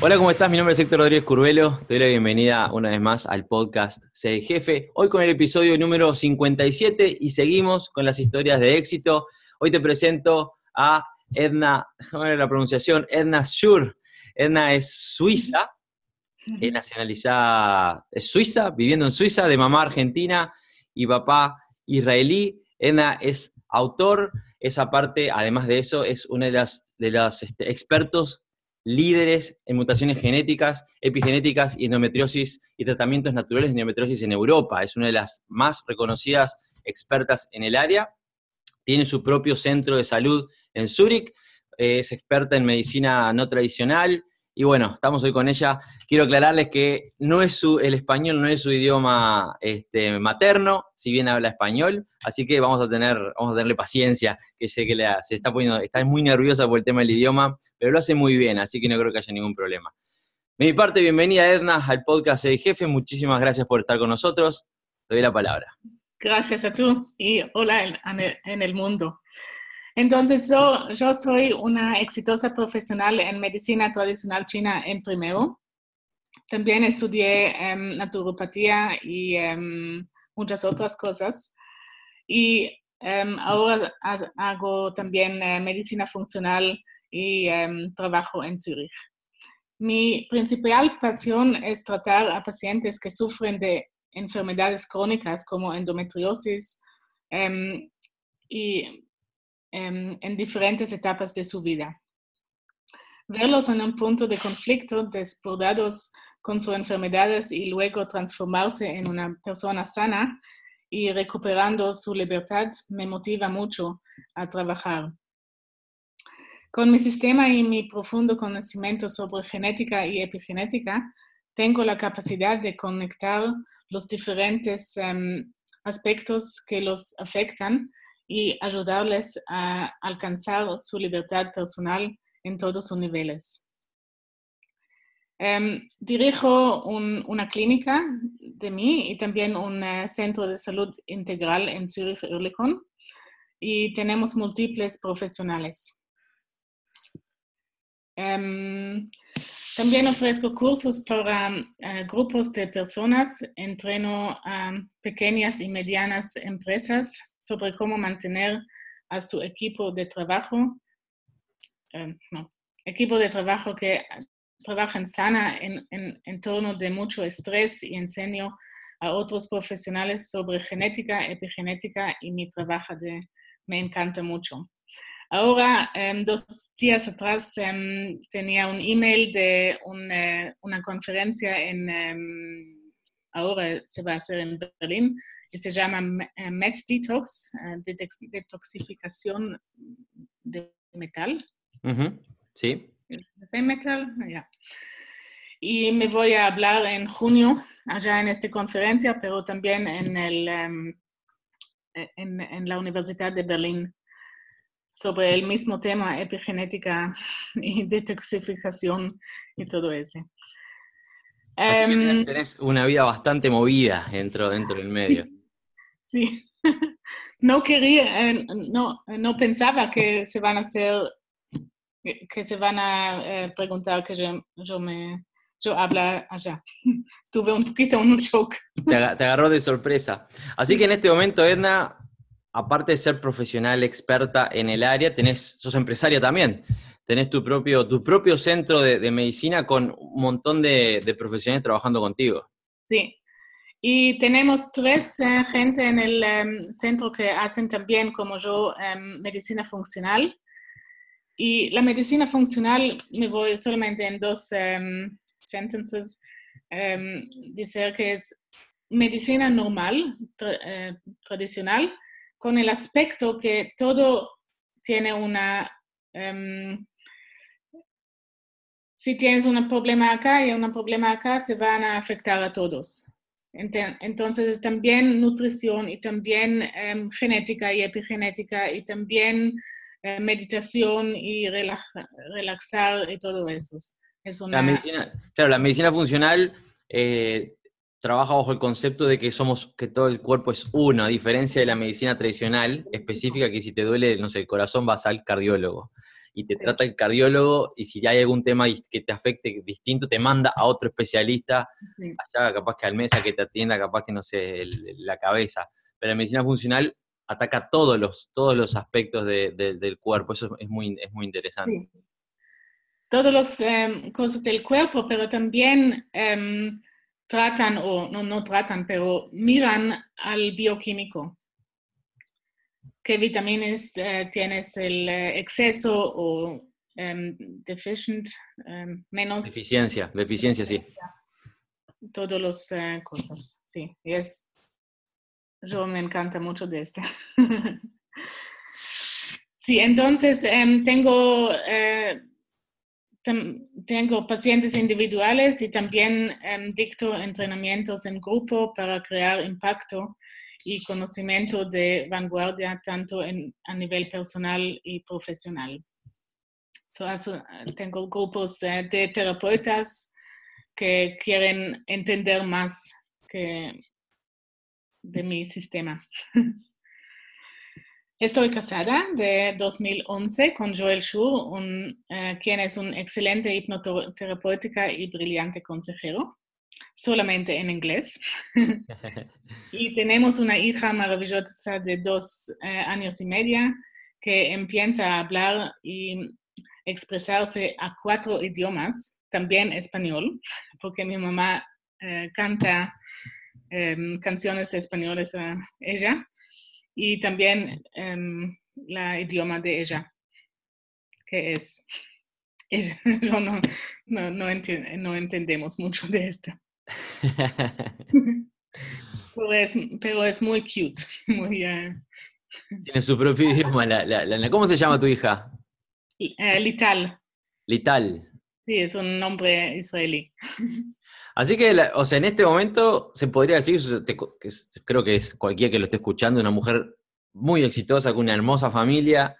Hola, ¿cómo estás? Mi nombre es Héctor Rodríguez Curvelo. Te doy la bienvenida una vez más al podcast Sé Jefe. Hoy con el episodio número 57 y seguimos con las historias de éxito. Hoy te presento a Edna, déjame ver la pronunciación, Edna Schur. Edna es suiza, es nacionalizada, es suiza, viviendo en Suiza, de mamá argentina y papá israelí. Edna es autor, es aparte, además de eso, es una de las, de las este, expertos líderes en mutaciones genéticas, epigenéticas y endometriosis y tratamientos naturales de endometriosis en Europa. Es una de las más reconocidas expertas en el área. Tiene su propio centro de salud en Zúrich. Es experta en medicina no tradicional. Y bueno, estamos hoy con ella. Quiero aclararles que no es su, el español no es su idioma este, materno, si bien habla español, así que vamos a tener, vamos a tenerle paciencia, que sé que le, se está poniendo, está muy nerviosa por el tema del idioma, pero lo hace muy bien, así que no creo que haya ningún problema. De mi parte, bienvenida Edna al podcast El Jefe, muchísimas gracias por estar con nosotros. Te doy la palabra. Gracias a tú y hola en el mundo. Entonces, yo, yo, soy una exitosa profesional en medicina tradicional china en primero. También estudié um, naturopatía y um, muchas otras cosas. Y um, ahora hago también uh, medicina funcional y trabajo en Zurich. Mi principal pasión es tratar a pacientes que sufren de enfermedades crónicas como endometriosis y en, en diferentes etapas de su vida. Verlos en un punto de conflicto, desbordados con sus enfermedades y luego transformarse en una persona sana y recuperando su libertad me motiva mucho a trabajar. Con mi sistema y mi profundo conocimiento sobre genética y epigenética, tengo la capacidad de conectar los diferentes um, aspectos que los afectan y ayudarles a alcanzar su libertad personal en todos sus niveles. Um, dirijo un, una clínica de mí y también un uh, centro de salud integral en Zurich Oerlikon y tenemos múltiples profesionales. Um, también ofrezco cursos para uh, grupos de personas, entreno a pequeñas y medianas empresas sobre cómo mantener a su equipo de trabajo, uh, no, equipo de trabajo que trabajan sana en, en, de mucho estrés y enseño a otros profesionales sobre genética, epigenética y mi trabajo de, me encanta mucho. Ahora, um, dos días atrás um, tenía un email de una, una conferencia en, um, ahora se va a hacer en Berlín, y se llama Met Detox, uh, detoxificación de metal. -huh. Sí. ¿Es metal? Ya. Y me voy a hablar en junio allá en esta conferencia, pero también en, el, en, en la Universidad de Berlín sobre el mismo tema, epigenética y detoxificación y todo eso. Así um, tenés una vida bastante movida dentro, dentro del medio. Sí. No quería, eh, no, no pensaba que se van a hacer, que se van a eh, preguntar que yo, yo me, yo habla allá. Estuve un poquito en un shock. Te agarró de sorpresa. Así que en este momento, Edna, aparte de ser profesional, experta en el área, tenés, sos empresaria también. Tenés tu propio, tu propio centro de, de medicina con un montón de, de, profesionales trabajando contigo. Sí. Y tenemos tres uh, gente en el um, centro que hacen también, como yo, um, medicina funcional. Y la medicina funcional, me voy solamente en dos um, sentences, decir que es medicina normal, tra uh, tradicional, con el aspecto que todo tiene una... Um, si tienes un problema acá y un problema acá, se van a afectar a todos. Entonces es también nutrición y también em, genética y epigenética y también eh, meditación y relaxar y todo eso. Es una... medicina, claro, la medicina funcional eh, trabaja bajo el concepto de que somos, que todo el cuerpo es uno, a diferencia de la medicina tradicional específica, que si te duele, no sé, el corazón vas al cardiólogo y te trata el cardiólogo y si hay algún tema que te afecte distinto, te manda a otro especialista, allá capaz que al mesa que te atienda, capaz que no sé, la cabeza. Pero la medicina funcional ataca todos los, todos los aspectos del cuerpo, eso es muy, es muy interesante. Todas las em, cosas del cuerpo, pero también em, tratan, o no, no tratan, pero miran al bioquímico qué vitaminas eh, tienes el eh, exceso o um, deficient, em, menos. Deficiencia, deficiencia, sí. Todas las uh, cosas, sí. Es, yo me encanta mucho de este. sí, entonces um, tengo, tengo pacientes individuales y también um, dicto entrenamientos en grupo para crear impacto y conocimiento de vanguardia tanto a nivel personal y profesional. tengo grupos eh, de terapeutas que quieren entender más de mi sistema. Estoy casada de 2011 con Joel Schur, un, eh, quien es un excelente hipnoterapéutica y brillante consejero solamente en inglés. y tenemos una hija maravillosa de dos eh, años y media que empieza a hablar y expresarse a cuatro idiomas, también español, porque mi mamá eh, canta em, canciones españoles a ella y también el em, idioma de ella, que es ella. no, no, no entendemos mucho de esto. pero, es, muy cute. Muy, eh, Tiene su propio idioma. La, ¿Cómo se llama tu hija? Eh, Lital. Lital. Sí, es un nombre israelí. Así que, o sea, en este momento se podría decir, que creo que es cualquiera que lo esté escuchando, una mujer muy exitosa, con una hermosa familia,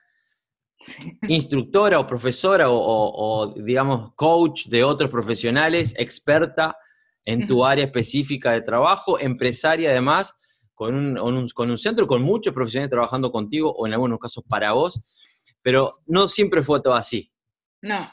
instructora o profesora o, digamos, coach de otros profesionales, experta en tu área específica de trabajo, empresaria además, con un, con un centro, con muchos profesionales trabajando contigo o en algunos casos para vos, pero no siempre fue todo así. No.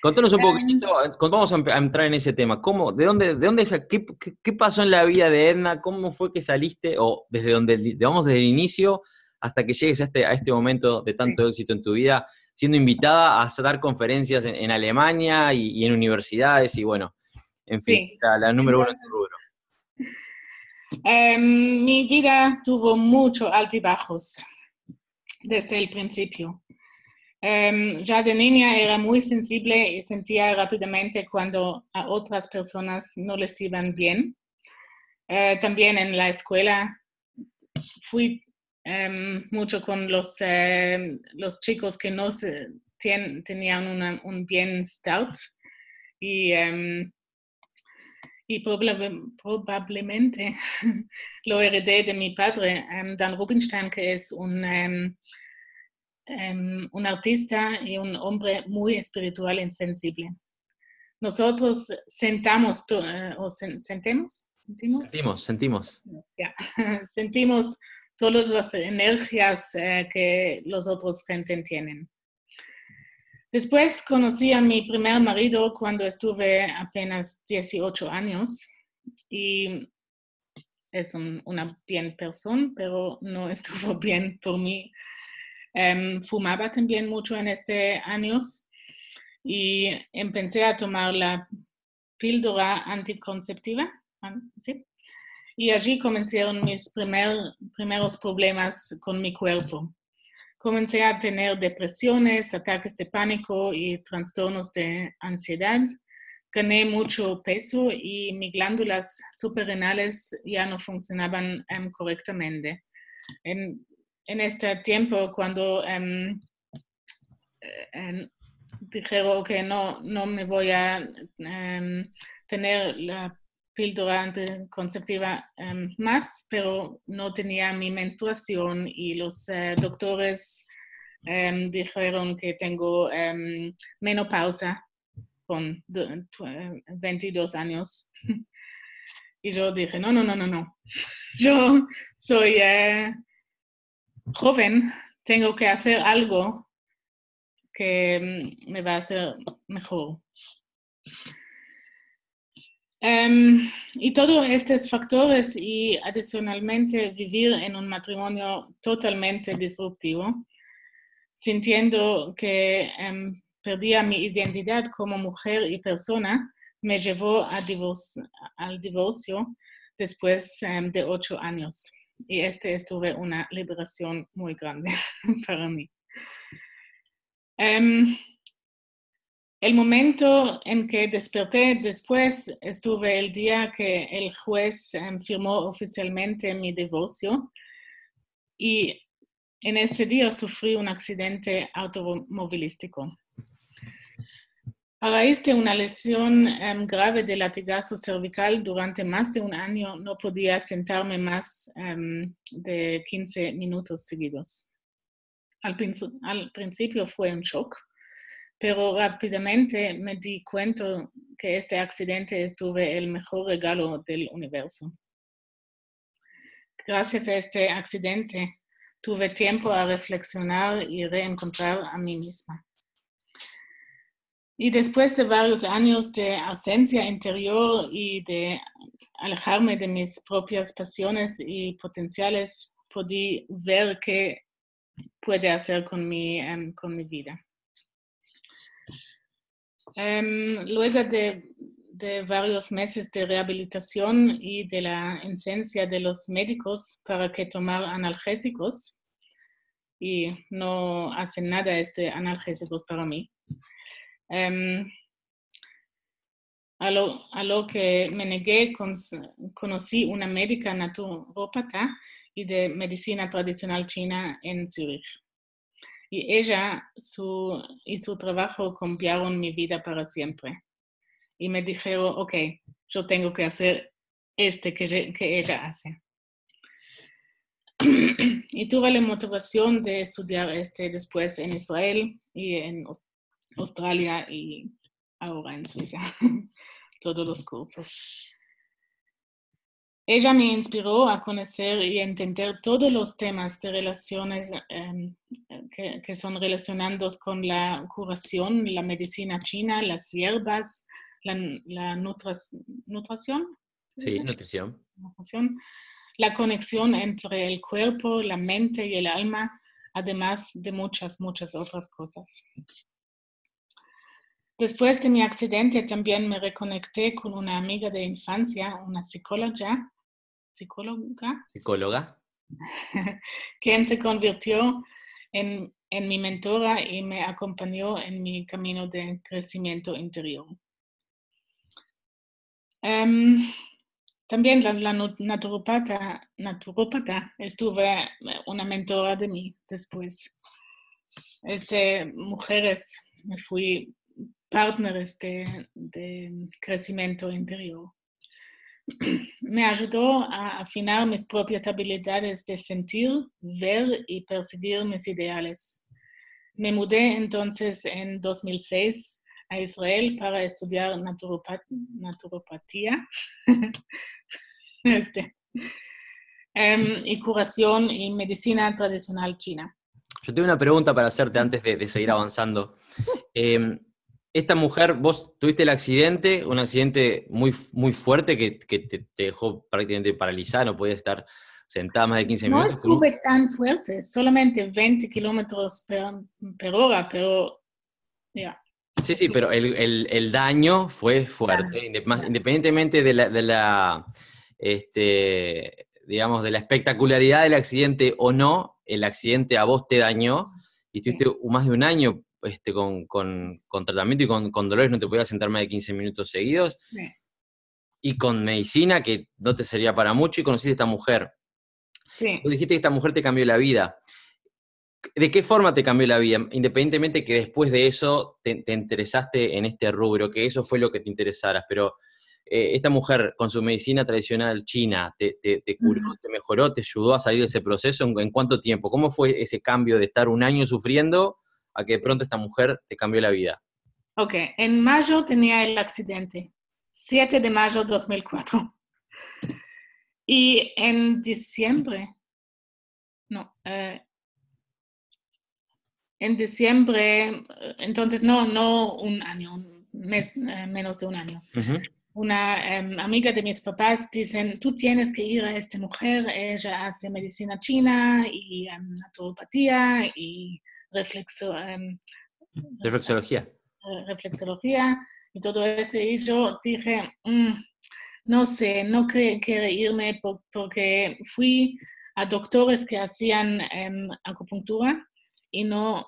Contanos un em. poquitito, vamos a entrar en ese tema. ¿Cómo, de dónde, de dónde qué, qué, pasó en la vida de Edna? ¿Cómo fue que saliste? O desde donde, vamos desde el inicio hasta que llegues a este, a este momento de tanto éxito en tu vida, siendo invitada a dar conferencias en, Alemania y, y, en universidades y bueno, en fin, la, número uno en rubro. Em, mi vida tuvo muchos altibajos desde el principio. Em, ya de niña era muy sensible y sentía rápidamente cuando a otras personas no les iban bien. Eh, también en la escuela fui em, mucho con los, los chicos que no se, tenían un bien stout y y probablemente lo heredé de mi padre, um, Dan Rubinstein, que es un, um, um, un artista y un hombre muy espiritual y sensible. Nosotros sentamos, uh, o sentemos, sentimos, sentimos, sentimos. sentimos todas las energías uh, que los otros gente tienen. Después conocí a mi primer marido cuando estuve apenas 18 años y es una bien persona, pero no estuvo bien por mí. Em, fumaba también mucho en este años y empecé a tomar la píldora anticonceptiva. Y allí comenzaron mis primeros problemas con mi cuerpo comencé a tener depresiones, ataques de pánico y trastornos de ansiedad. Gané mucho peso y mis glándulas suprarrenales ya no funcionaban um, correctamente. En, en, este tiempo, cuando um, dijeron que no, no me voy a tener la píldora anticonceptiva em, más, pero no tenía mi menstruación y los eh, doctores em, dijeron que tengo em, menopausa con 22 años. Y yo dije, no, no, no, no, no. Yo soy eh, joven, tengo que hacer algo que mm, me va a hacer mejor. Em, y todos estos factores y adicionalmente vivir en un matrimonio totalmente disruptivo, sintiendo que em, perdía mi identidad como mujer y persona, me llevó a al divorcio después em, de ocho años. Y este estuve una liberación muy grande para mí. Um, el momento en que desperté después estuve el día que el juez em, firmó oficialmente mi divorcio y en este día sufrí un accidente automovilístico. A raíz de una lesión em, grave de latigazo cervical durante más de un año no podía sentarme más em, de 15 minutos seguidos. Al, al principio fue un shock pero rápidamente me di cuenta que este accidente estuve el mejor regalo del universo. Gracias a este accidente tuve tiempo a reflexionar y reencontrar a mí misma. Y después de varios años de ausencia interior y de alejarme de mis propias pasiones y potenciales, pude ver qué puede hacer con mi, em, con mi vida. Em, luego de, varios meses de rehabilitación y de la esencia de los médicos para que tomar analgésicos, y no hacen nada este analgésicos para mí. Em, a, lo, a, lo, que me negué, conocí una médica naturópata y de medicina tradicional china en Zurich y ella su, y su trabajo cambiaron mi vida para siempre. Y me dijeron, ok, yo tengo que hacer este que, que ella hace. y tuve la motivación de estudiar este después en Israel y en Australia y ahora en Suiza, todos los cursos. Ella me inspiró a conocer y entender todos los temas de relaciones em, que, son relacionados con la curación, la medicina china, las hierbas, la, nutrición. Sí, nutrición. La conexión entre el cuerpo, la mente y el alma, además de muchas, muchas otras cosas. Después de mi accidente también me reconecté con una amiga de infancia, una psicóloga, psicóloga. Psicóloga. quien se convirtió en, en, mi mentora y me acompañó en mi camino de crecimiento interior. Em, también la, la naturopata, naturopata estuve una mentora de mí después. Este, mujeres, me fui partners de, de crecimiento interior me ayudó a afinar mis propias habilidades de sentir, ver y percibir mis ideales. Me mudé entonces en 2006 a Israel para estudiar naturopatía este, em, y curación y medicina tradicional china. Yo tengo una pregunta para hacerte antes de, seguir avanzando. Em, esta mujer, vos tuviste el accidente, un accidente muy, muy fuerte que, te, dejó prácticamente paralizada, no podías estar sentada más de 15 minutos. No estuve tan fuerte, solamente 20 kilómetros per, hora, pero ya. Sí, sí, pero el, daño fue fuerte, independientemente de la, de la este, digamos, de la espectacularidad del accidente o no, el accidente a vos te dañó y estuviste más de un año este, con, tratamiento y con, dolores no te podías sentar más de 15 minutos seguidos. Y con medicina que no te sería para mucho y conociste a esta mujer. Sí. Tú dijiste que esta mujer te cambió la vida. ¿De qué forma te cambió la vida? Independientemente que después de eso te, interesaste en este rubro, que eso fue lo que te interesara, pero eh, esta mujer con su medicina tradicional china te, te, te curó, te mejoró, te ayudó a salir de ese proceso? ¿En, en cuánto tiempo? ¿Cómo fue ese cambio de estar un año sufriendo a que de pronto esta mujer te cambió la vida? Ok, en mayo tenía el accidente, 7 de mayo 2004. Y en diciembre, no, eh, en diciembre, entonces no, no un año, un mes, eh, menos de un año. Una em, amiga de mis papás dicen, tú tienes que ir a esta mujer, ella hace medicina china y naturopatía y reflexo, em, Reflexología. reflexología y todo eso. Y yo dije, "Mm, no sé, no quiero irme por- porque fui a doctores que hacían em, acupuntura y no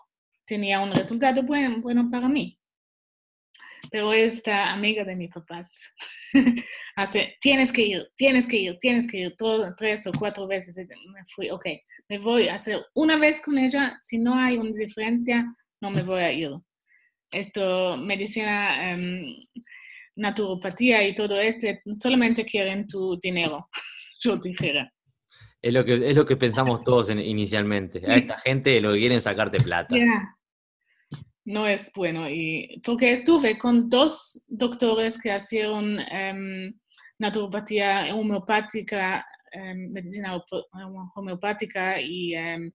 tenía un resultado bueno, bueno para mí. Pero esta amiga de mis papás hace, tienes que ir, tienes que ir, tienes que ir, todo, tres o cuatro veces. Me fui, ok, me voy a hacer una vez con ella, si no hay una diferencia, no me voy a ir esto, medicina, em, naturopatía y todo esto, solamente quieren tu dinero, yo dijera. Es lo que, es lo que pensamos todos en- inicialmente. A esta gente lo que quieren es sacarte plata. Ya. No es bueno. Y, porque estuve con dos doctores que hicieron em, naturopatía homeopática, em, medicina homeopática y em,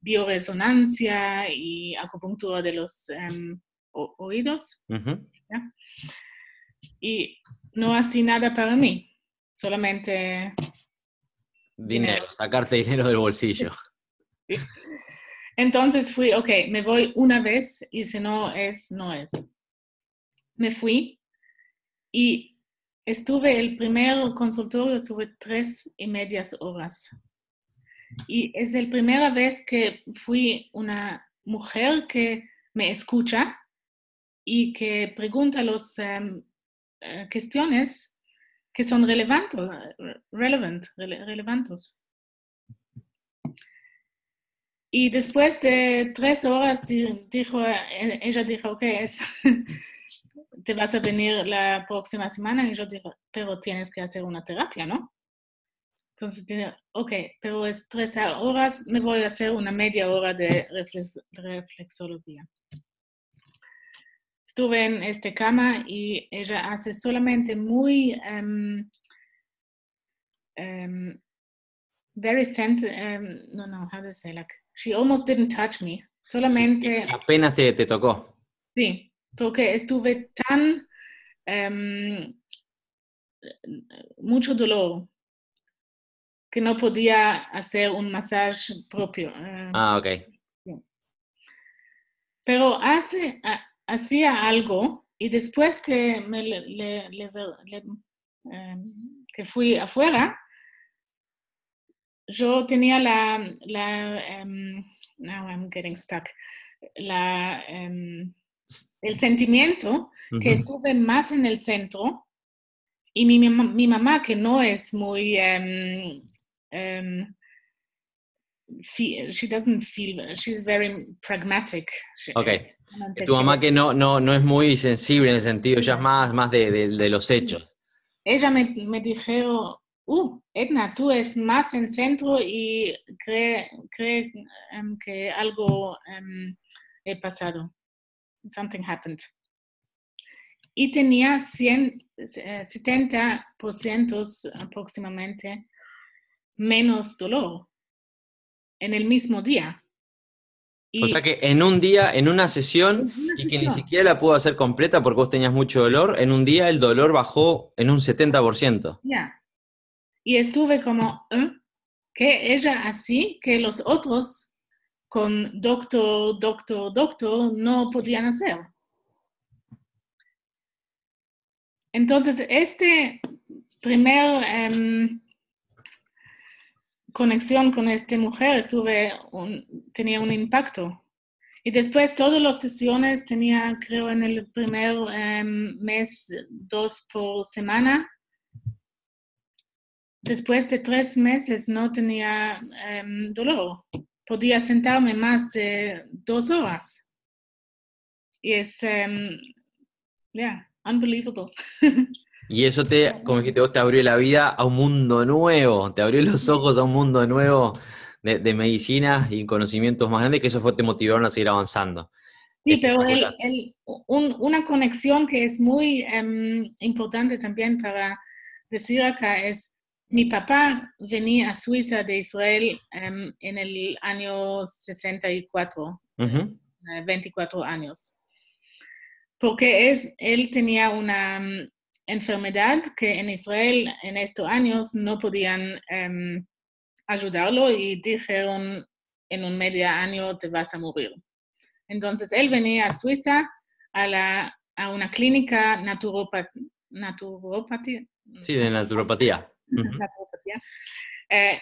bioresonancia y acupuntura de los oídos. Y no hacía nada para mí, solamente... Dinero, sacarte dinero del bolsillo. Entonces fui, ok, me voy una vez y si no es, no es. Me fui y estuve, el primer consultorio estuve tres y medias horas. Y es la primera vez que fui una mujer que me escucha y que pregunta las cuestiones que son relevantes, relevant, rele- relevantes. Y después de tres horas di- dijo, eh, ella dijo, ok, te vas a venir la próxima semana. Y yo dije, pero tienes que hacer una terapia, ¿no? Entonces dije, ok, pero es tres horas, me voy a hacer una media hora de reflex- reflexología. Estuve en esta cama y ella hace solamente muy, em, em, very sensitive, um, no, no, how to say, like, she almost didn't touch me. Solamente, Apenas te, te tocó. sí, porque estuve tan, em, mucho dolor que no podía hacer un masaje propio. eh, Ah, ok. pero hace, ha- hacía algo y después que, me le- le- le- le- em, que fui afuera, yo tenía la, la em, now I'm getting stuck, la, em, el sentimiento que Ujú. estuve más en el centro y mi, mam- mi mamá, que no es muy... fe- she doesn't feel, she's very pragmatic. She- Ok. solamente Tu mamá que- que no, no, no es muy sensible en ese sentido, ya es más, más de, de- de los hechos. ella me, me dijo, uh, Edna, tú es más en centro y cree, cree em, que algo em, he pasado. Something happened. Y tenía 100, eh, 70% aproximadamente menos dolor en el mismo día. O sea que en un día, en una sesión, En una y que ni sesión. siquiera la pudo hacer completa porque vos tenías mucho dolor, en un día el dolor bajó en un 70%. Ya. Y estuve como, ¿eh? que ella así, que los otros con doctor, doctor, doctor no podían hacer. Entonces, este primer em, conexión con esta mujer estuve tenía un impacto. Y después todas las sesiones tenía, creo, en el primer em, mes dos por semana. Después de tres meses no tenía em, dolor. Podía sentarme más de dos horas. Y es, em, yeah, unbelievable. Y eso te, como dijiste vos, te abrió la vida a un mundo nuevo, te abrió los ojos a un mundo nuevo de, medicina y conocimientos más grandes, que eso fue, te motivaron a seguir avanzando. Sí, pero una conexión que es muy em, importante también para decir acá es, mi papá venía a Suiza de Israel em, en el año 64, 24 años, porque es, él tenía una mm, enfermedad que en Israel en estos años no podían em, ayudarlo y dijeron en un medio año te vas a morir. Entonces él venía a Suiza a, la, a una clínica naturopatía. Sí, de naturopatía. Naturopatía. Eh,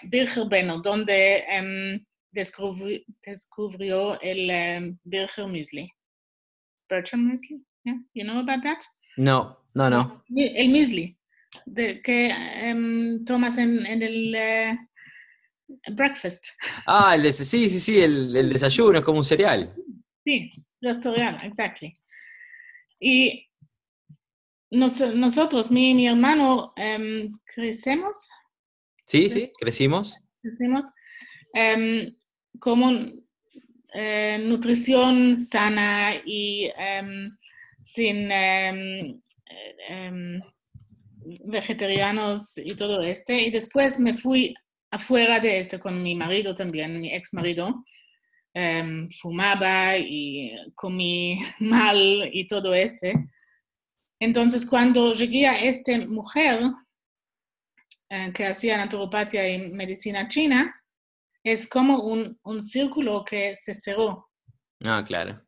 Beno, donde em, descubrió, el um, Bircher Müsli. Bircher Müsli? Yeah? You know about that? No, no, no. El Müsli, de, que um, tomas en, en el uh, breakfast. Ah, el sí, sí, sí, el, el desayuno, es como un cereal. Sí, el cereal, exactly. Y nos, nosotros, mi, mi hermano, um, crecemos. Sí, sí, crecimos. Crecimos. Um, como eh, nutrición sana y em, sin vegetarianos y todo este. Y después me fui afuera de esto con mi marido también, mi ex marido. fumaba y comí mal y todo este. Entonces, cuando llegué a esta mujer eh, que hacía naturopatía y medicina china, es como un, un círculo que se cerró. Ah, claro.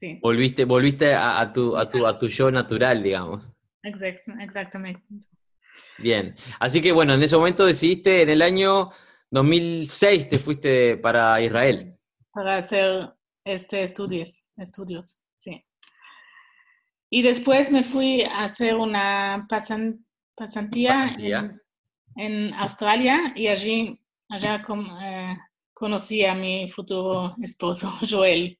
Sí. Volviste, volviste a, tu, a, tu, a tu yo natural, digamos. exactamente. Bien. Así que bueno, en ese momento decidiste, en el año 2006 te fuiste para Israel. Para hacer este estudios, estudios. Y después me fui a hacer una pasantía, En, en Australia y allí allá eh, conocí a mi futuro esposo, Joel.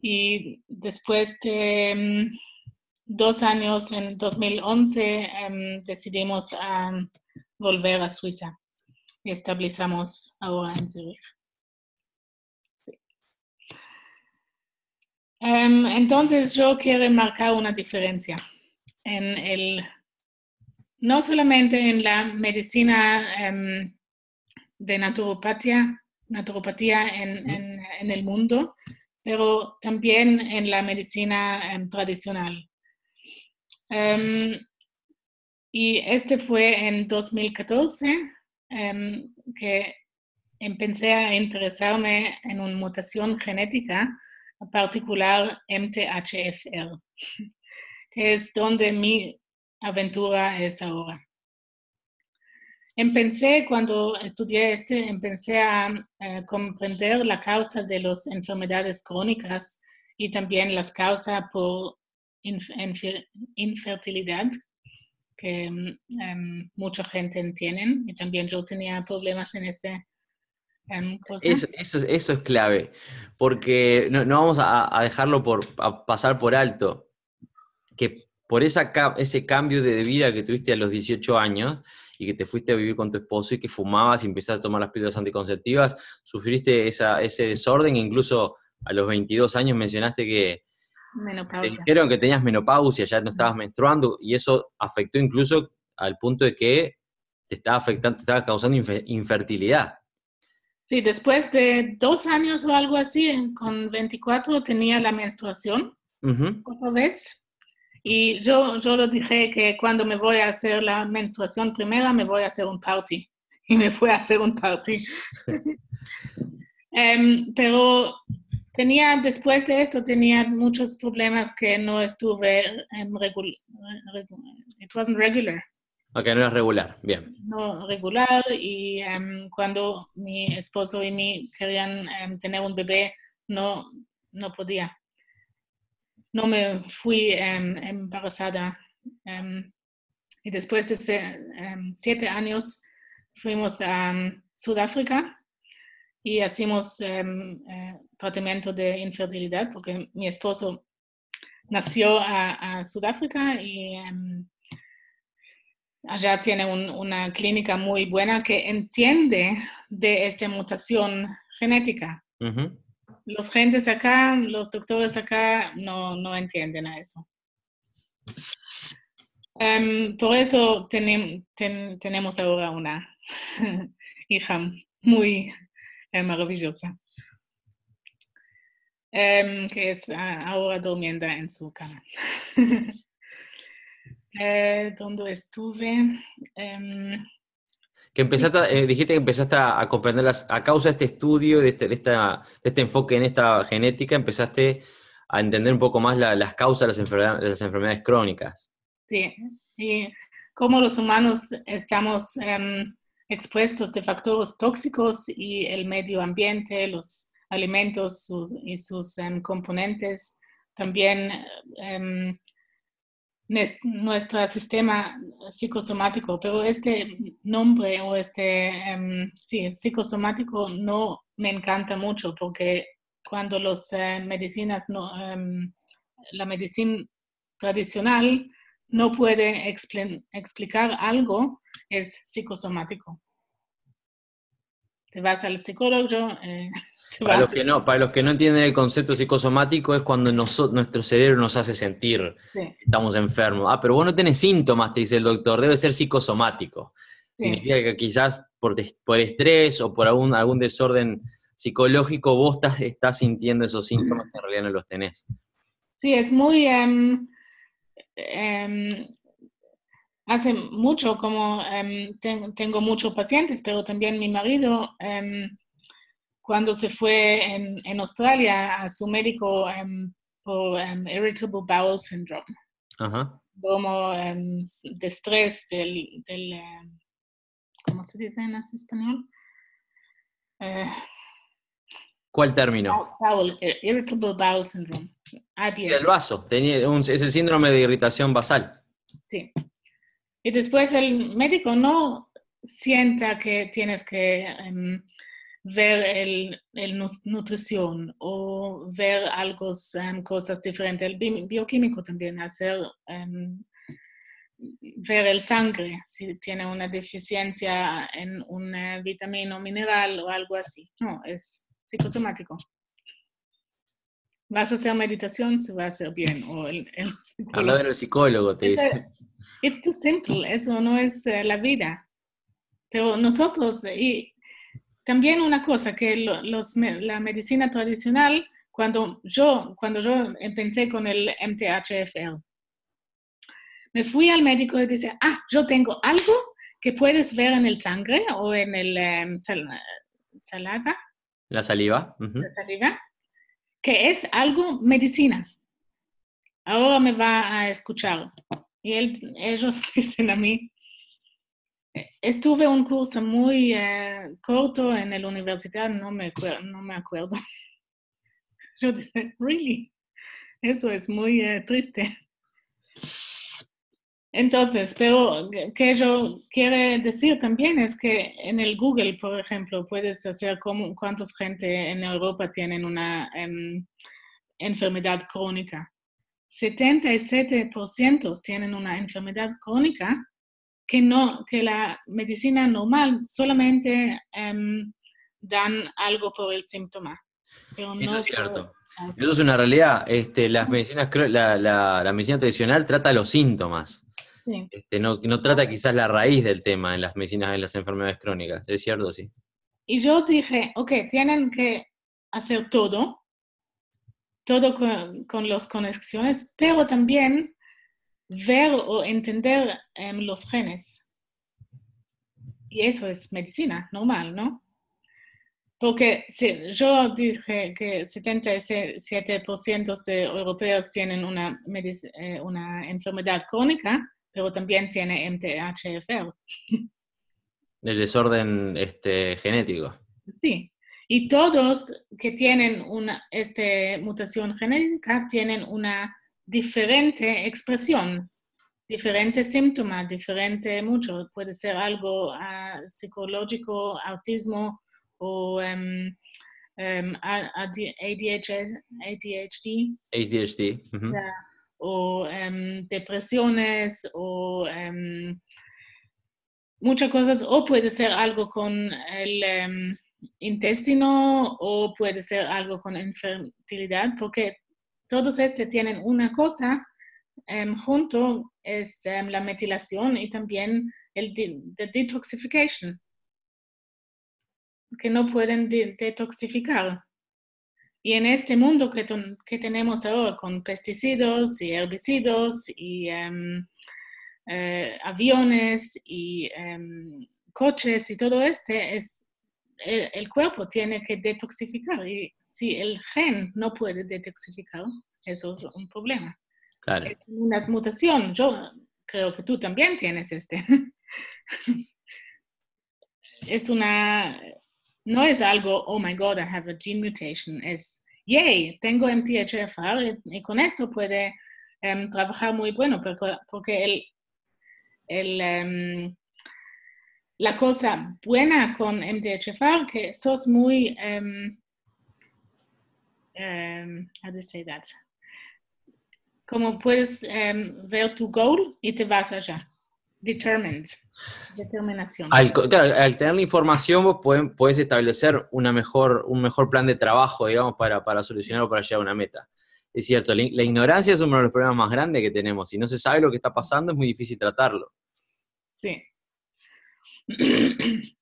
Y después de mm, dos años, en 2011, em, decidimos volver a Suiza y establecemos ahora en Zurich. Em, entonces yo quiero marcar una diferencia en el, no solamente en la medicina em, de naturopatía, naturopatía en, en, el mundo, pero también en la medicina em, tradicional. Y este fue en 2014 em, que empecé a interesarme en una mutación genética, particular MTHFR, que es donde mi aventura es ahora. Empecé, cuando estudié este, empecé a comprender la causa de las enfermedades crónicas y también las causas por infertilidad que um, mucha gente tiene y también yo tenía problemas en este Eso, eso, eso, es clave, porque no, no vamos a, a, dejarlo por a pasar por alto, que por esa, ese cambio de vida que tuviste a los 18 años, y que te fuiste a vivir con tu esposo y que fumabas y empezaste a tomar las píldoras anticonceptivas, sufriste ese desorden, incluso a los 22 años mencionaste que te dijeron que tenías menopausia, ya no estabas menstruando, y eso afectó incluso al punto de que te estaba afectando, te estaba causando infertilidad. Sí, después de dos años o algo así, con 24 tenía la menstruación otra vez. Y yo, yo lo dije que cuando me voy a hacer la menstruación primera, me voy a hacer un party. Y me fui a hacer un party. Em, pero tenía, después de esto, tenía muchos problemas que no estuve um, regular. It wasn't regular. Ok, no era regular, bien. No regular y em, cuando mi esposo y mí querían tener un bebé, no, no podía no me fui em, embarazada. Em, y después de siete años fuimos a Sudáfrica y hicimos eh, tratamiento de infertilidad porque mi esposo nació a, a Sudáfrica y allá tiene un- una clínica muy buena que entiende de esta mutación genética. Ujú. Los gentes acá, los doctores acá no, no entienden a eso. Em, por eso tenem- ten- tenemos ahora una hija muy eh, maravillosa, em, que es ah, ahora durmiendo en su cama. Eh, ¿Dónde estuve? Em, Que empezaste, eh, dijiste que empezaste a, a comprender las, a causa de este estudio, de este, de esta- de este enfoque en esta genética, empezaste a entender un poco más la- las causas de las, enfermedades, de las enfermedades crónicas. Sí, y como los humanos estamos em, expuestos de factores tóxicos y el medio ambiente, los alimentos sus- y sus em, componentes, también nes- nuestro sistema psicosomático, pero este nombre o este em, sí, psicosomático no me encanta mucho porque cuando las medicinas no, em, la medicina tradicional no puede explicar algo, es psicosomático. Te vas al psicólogo, eh, Para los, que no, para los que no entienden el concepto psicosomático es cuando nuestro cerebro nos hace sentir sí, que estamos enfermos. Ah, pero vos no tenés síntomas, te dice el doctor, debe ser psicosomático. Sí. Significa que quizás por, estrés o por algún, algún desorden psicológico vos estás, estás sintiendo esos síntomas que en realidad no los tenés. Sí, es muy... em, em, hace mucho, como em, ten- tengo muchos pacientes, pero también mi marido, cuando se fue en, en Australia a su médico em, por em, Irritable Bowel Syndrome, Ajá. como em, de estrés del, del, ¿cómo se dice en español? Eh, ¿Cuál término? bowel, Irritable Bowel Syndrome, IBS. El vaso, tenía un- es el síndrome de irritación basal. Sí. Y después el médico no sienta que tienes que em, ver el, el nu- nutrición o ver algo, em, cosas diferentes. El bi- bioquímico también, hacer, em, ver el sangre, si tiene una deficiencia en una vitamina o mineral o algo así. No, es psicosomático. Vas a hacer meditación, se va a hacer bien. O el, el Habla del psicólogo, te dice. It's too simple, eso no es eh, la vida. Pero nosotros, y también una cosa, que lo- los, la medicina tradicional, cuando yo, cuando yo empecé con el MTHFL, me fui al médico y dice, ah, yo tengo algo que puedes ver en el sangre o en el em, sal- saliva, La saliva. la saliva, que es algo medicina. Ahora me va a escuchar. Y él- ellos dicen a mí, estuve un curso muy eh, corto en la universidad, no me, acuerdo. Yo dije, really, eso es muy eh, triste. Entonces, pero que yo quiero decir también es que en el Google, por ejemplo, puedes hacer como, cuántos gente en Europa tienen una em, enfermedad crónica. 77% tienen una enfermedad crónica que, no, que la medicina normal solamente em, dan algo por el síntoma. Pero Eso no es cierto. por- Eso es una realidad. Este, las medicinas, la, la- la medicina tradicional trata los síntomas. Sí. Este, no, no trata quizás la raíz del tema en las medicinas, en las enfermedades crónicas. Es cierto, sí. Y yo dije, ok, tienen que hacer todo, todo con, con las conexiones, pero también ver o entender em, los genes. Y eso es medicina normal, ¿no? Porque si, yo dije que 77% de europeos tienen una, eh, una enfermedad crónica, pero también tiene MTHFR. El desorden este, genético. Sí, y todos que tienen una este, mutación genética tienen una diferente expresión, diferente síntoma, diferente mucho. Puede ser algo ah, psicológico, autismo o em, em, A- AD- ADHD, ADHD, ADHD. o em, depresiones o em, muchas cosas, o puede ser algo con el em, intestino o puede ser algo con infertilidad, porque todos estos tienen una cosa junto, es la metilación y también el de detoxification, que no pueden detoxificar. Y en este mundo que, que, tenemos ahora con pesticidas y herbicidas y em, eh, aviones y coches y todo este, es, el, cuerpo tiene que detoxificar. Y si el gen no puede detoxificar, eso es un problema. Claro. Es una mutación. Yo creo que tú también tienes este. es una, no es algo, oh my God, I have a gene mutation. Es, yay, tengo MTHFR y, con esto puede em, trabajar muy bueno porque, el, el, em, la cosa buena con MTHFR que sos muy, um, how do you say that? Como puedes ver tu goal y te vas allá. Determined. Determinación. Al, al tener la información vos podés, establecer una mejor, un mejor plan de trabajo, digamos, para, para solucionar o para llegar a una meta. Es cierto, la, ignorancia es uno de los problemas más grandes que tenemos. Si no se sabe lo que está pasando, es muy difícil tratarlo. Sí.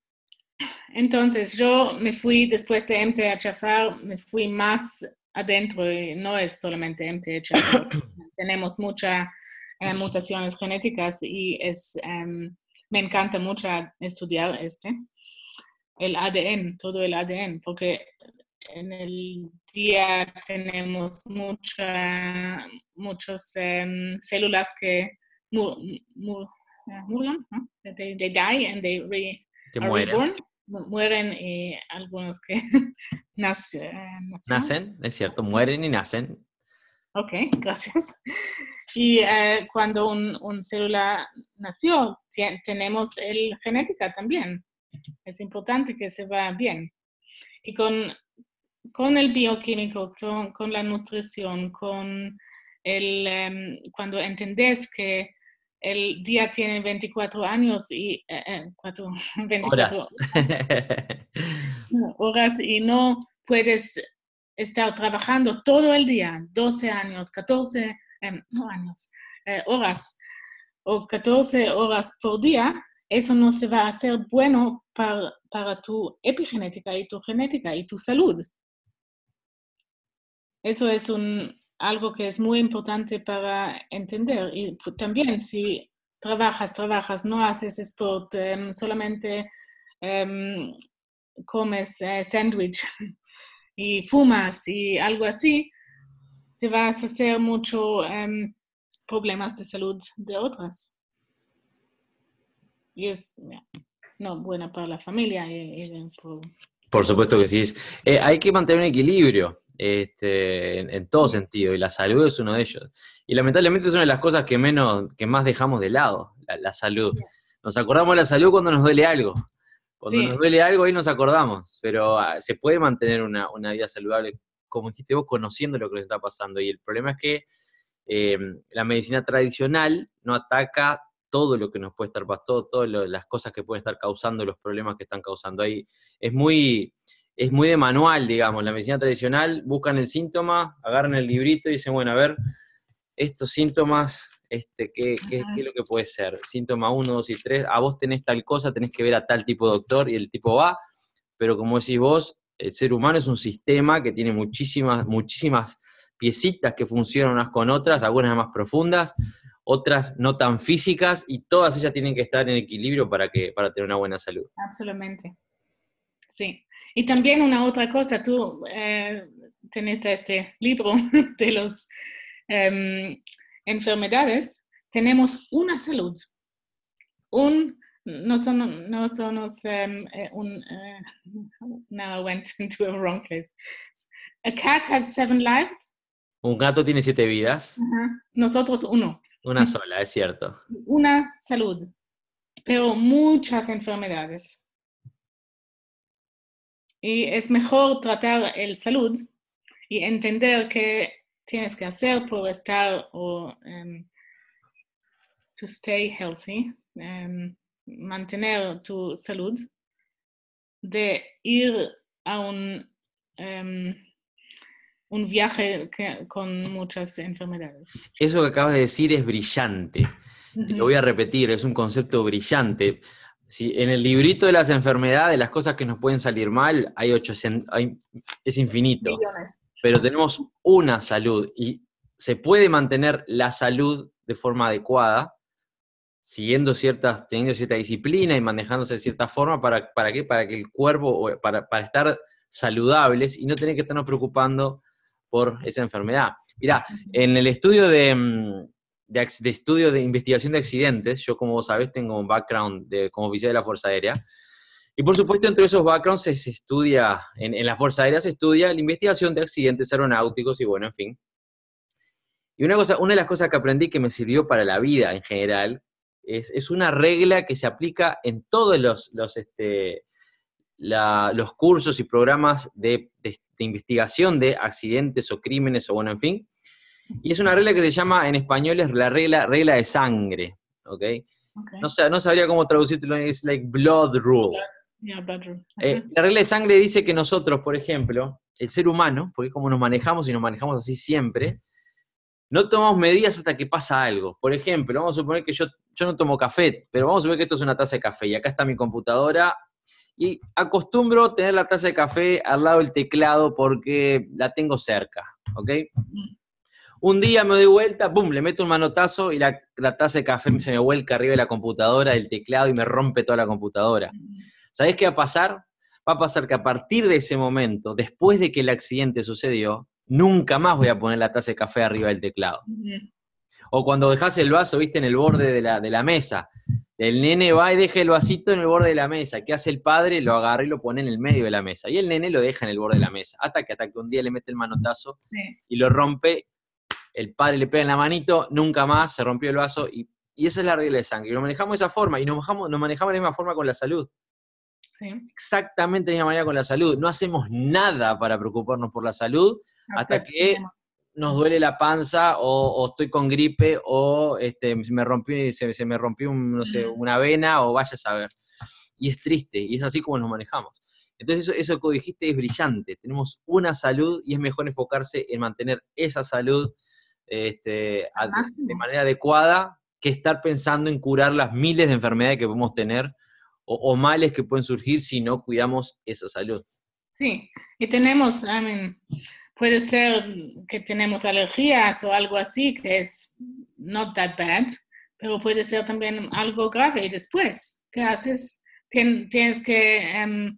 Entonces, yo me fui después de MTHFR, me fui más adentro, y no es solamente MTHFR. Tenemos muchas eh, mutaciones genéticas y es em, me encanta mucho estudiar este, el ADN, todo el ADN, porque en el día tenemos muchas muchas em, células que mueren, they, die and they re, mueren. mueren y algunos que nacen. Nacen, es cierto, mueren y nacen. Ok, gracias. Y eh, cuando un, un, célula nació, tenemos el genética también. Es importante que se vaya bien. Y con, con el bioquímico, con, con, la nutrición, con el, em, cuando entendés que el día tiene 24 años y eh, eh, cuatro, 24 horas. horas y no puedes estar trabajando todo el día, 12 años, 14 em, años, eh, horas o 14 horas por día, eso no se va a hacer bueno para, para tu epigenética y tu genética y tu salud. Eso es un, algo que es muy importante para entender. Y también si trabajas, trabajas, no haces sport, em, solamente um, comes uh, sándwich y fumas y algo así, te vas a hacer muchos em, problemas de salud de otras. Y es no buena para la familia. por... supuesto que sí. Eh, hay que mantener un equilibrio este, en, todo sentido, y la salud es uno de ellos. Y lamentablemente es una de las cosas que, menos, que más dejamos de lado, la, salud. Nos acordamos de la salud cuando nos duele algo. Cuando nos duele algo, ahí nos acordamos, pero ah, se puede mantener una, vida saludable, como dijiste vos, conociendo lo que les está pasando. Y el problema es que em, la medicina tradicional no ataca todo lo que nos puede estar pasando, todas las cosas que pueden estar causando los problemas que están causando. Ahí es muy, es muy de manual, digamos. La medicina tradicional buscan el síntoma, agarran el librito y dicen, bueno, a ver, estos síntomas este, ¿qué, qué, es lo que puede ser? Síntoma 1, 2 y 3, a vos tenés tal cosa, tenés que ver a tal tipo de doctor y el tipo va, pero como decís vos, el ser humano es un sistema que tiene muchísimas, muchísimas piecitas que funcionan unas con otras, algunas más profundas, otras no tan físicas, y todas ellas tienen que estar en equilibrio para, que, para tener una buena salud. Absolutamente. Sí. Y también una otra cosa, tú eh, tenés este libro de los em, enfermedades, tenemos una salud. Un, no son, no son um, eh, un, uh, now I went into a wrong place. A cat has seven lives. Un gato tiene siete vidas. Nosotros uno. Una sola, es cierto. Una salud, pero muchas enfermedades. Y es mejor tratar el salud y entender que tienes que hacer por estar o um, to stay healthy, um, mantener tu salud, de ir a un, um, un viaje que, con muchas enfermedades. Eso que acabas de decir es brillante. Te lo voy a repetir, es un concepto brillante. Si en el librito de las enfermedades, las cosas que nos pueden salir mal, hay 800, hay, es infinito. Millones. Pero tenemos una salud y se puede mantener la salud de forma adecuada, siguiendo ciertas, teniendo cierta disciplina y manejándose de cierta forma, ¿para, para qué? Para que el cuerpo, para, para estar saludables y no tener que estarnos preocupando por esa enfermedad. Mirá, en el estudio de, mm, de, de estudio de investigación de accidentes, yo como vos sabés tengo un background de, como oficial de la Fuerza Aérea, y por supuesto entre esos backgrounds se, estudia, en, la Fuerza Aérea se estudia la investigación de accidentes aeronáuticos y bueno, en fin. Y una, cosa, una de las cosas que aprendí que me sirvió para la vida en general es, es una regla que se aplica en todos los, los, este, los cursos y programas de investigación de accidentes o crímenes o bueno, en fin. Y es una regla que se llama en español es la regla, regla de sangre, ¿ok? Okay. No, no sabría cómo traducirlo, es like blood rule. Yeah. Eh, la regla de sangre dice que nosotros, por ejemplo, el ser humano, porque es como nos manejamos y nos manejamos así siempre, no tomamos medidas hasta que pasa algo. Por ejemplo, vamos a suponer que yo, yo no tomo café, pero vamos a suponer que esto es una taza de café y acá está mi computadora y acostumbro tener la taza de café al lado del teclado porque la tengo cerca, ¿ok? Un día me doy vuelta, ¡pum!, le meto un manotazo y la, la taza de café se me vuelca arriba de la computadora, del teclado y me rompe toda la computadora. ¿Sabés qué va a pasar? Va a pasar que a partir de ese momento, después de que el accidente sucedió, nunca más voy a poner la taza de café arriba del teclado. O cuando dejas el vaso, viste, en el borde de la, de la mesa. El nene va y deja el vasito en el borde de la mesa. ¿Qué hace el padre? Lo agarra y lo pone en el medio de la mesa. Y el nene lo deja en el borde de la mesa. Hasta que, hasta que un día le mete el manotazo Sí. y lo rompe. El padre le pega en la manito, nunca más, se rompió el vaso. Y, y esa es la regla de sangre. Y lo manejamos de esa forma. Y nos manejamos, nos manejamos de la misma forma con la salud Sí. exactamente de la misma manera con la salud. No hacemos nada para preocuparnos por la salud hasta que nos duele la panza o, o estoy con gripe o este, me se, se me rompió un, no sé, una vena o vaya a saber. Y es triste y es así como nos manejamos. Entonces eso, eso que dijiste es brillante. Tenemos una salud y es mejor enfocarse en mantener esa salud este, a- de manera adecuada que estar pensando en curar las miles de enfermedades que podemos tener o, o males que pueden surgir si no cuidamos esa salud. Sí, y tenemos, I mean, puede ser que tenemos alergias o algo así, que es not that bad, pero puede ser también algo grave. Y después, ¿qué haces? Tien- tienes que em,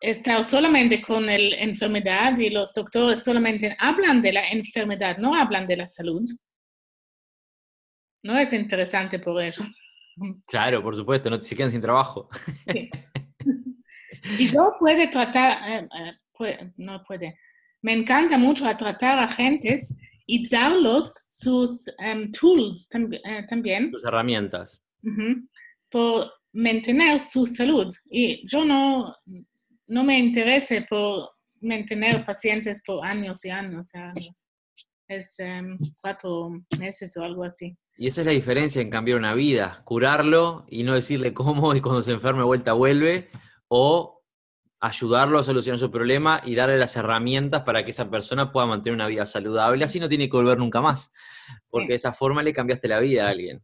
estar solamente con la enfermedad y los doctores solamente hablan de la enfermedad, no hablan de la salud. No es interesante por eso. Claro, por supuesto, no se quedan sin trabajo. Sí. Y yo puede tratar, eh, eh, puede- no puede, me encanta mucho a tratar a gentes y darlos sus em, tools tambi- eh, también Tus herramientas. ujú, por mantener su salud. Y yo no, no me interese por mantener pacientes por años y años y años. Es em, cuatro meses o algo así. Y esa es la diferencia en cambiar una vida, curarlo y no decirle cómo y cuando se enferme vuelta vuelve, o ayudarlo a solucionar su problema y darle las herramientas para que esa persona pueda mantener una vida saludable, así no tiene que volver nunca más, porque Sí. de esa forma le cambiaste la vida a alguien.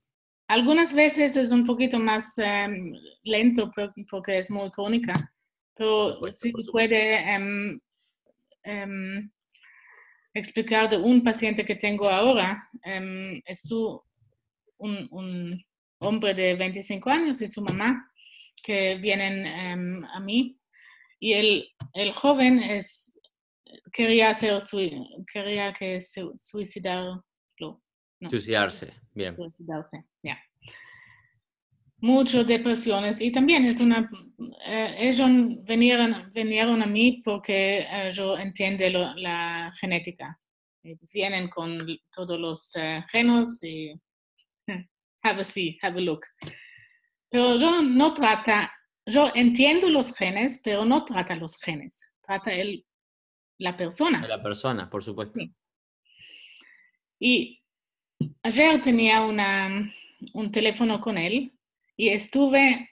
Algunas veces es un poquito más em, lento por- porque es muy crónica, pero supuesto, supuesto. puede em, explicar de un paciente que tengo ahora. em, es su, un, un hombre de 25 años y su mamá que vienen a mí. Y el, el joven es, quería, hacer quería que se suicidarlo. No Suicidarse, bien. suicidarse, ya. Muchas depresiones y también es una, eh, ellos vinieron, vinieron a mí porque eh, yo entiendo lo- la genética. Vienen con todos los eh, genos y have a see, have a look. Pero yo no, trata, yo entiendo los genes, pero no trata los genes. Trata el, la persona. La persona, por supuesto. Sí. Y ayer tenía una, un teléfono con él y estuve,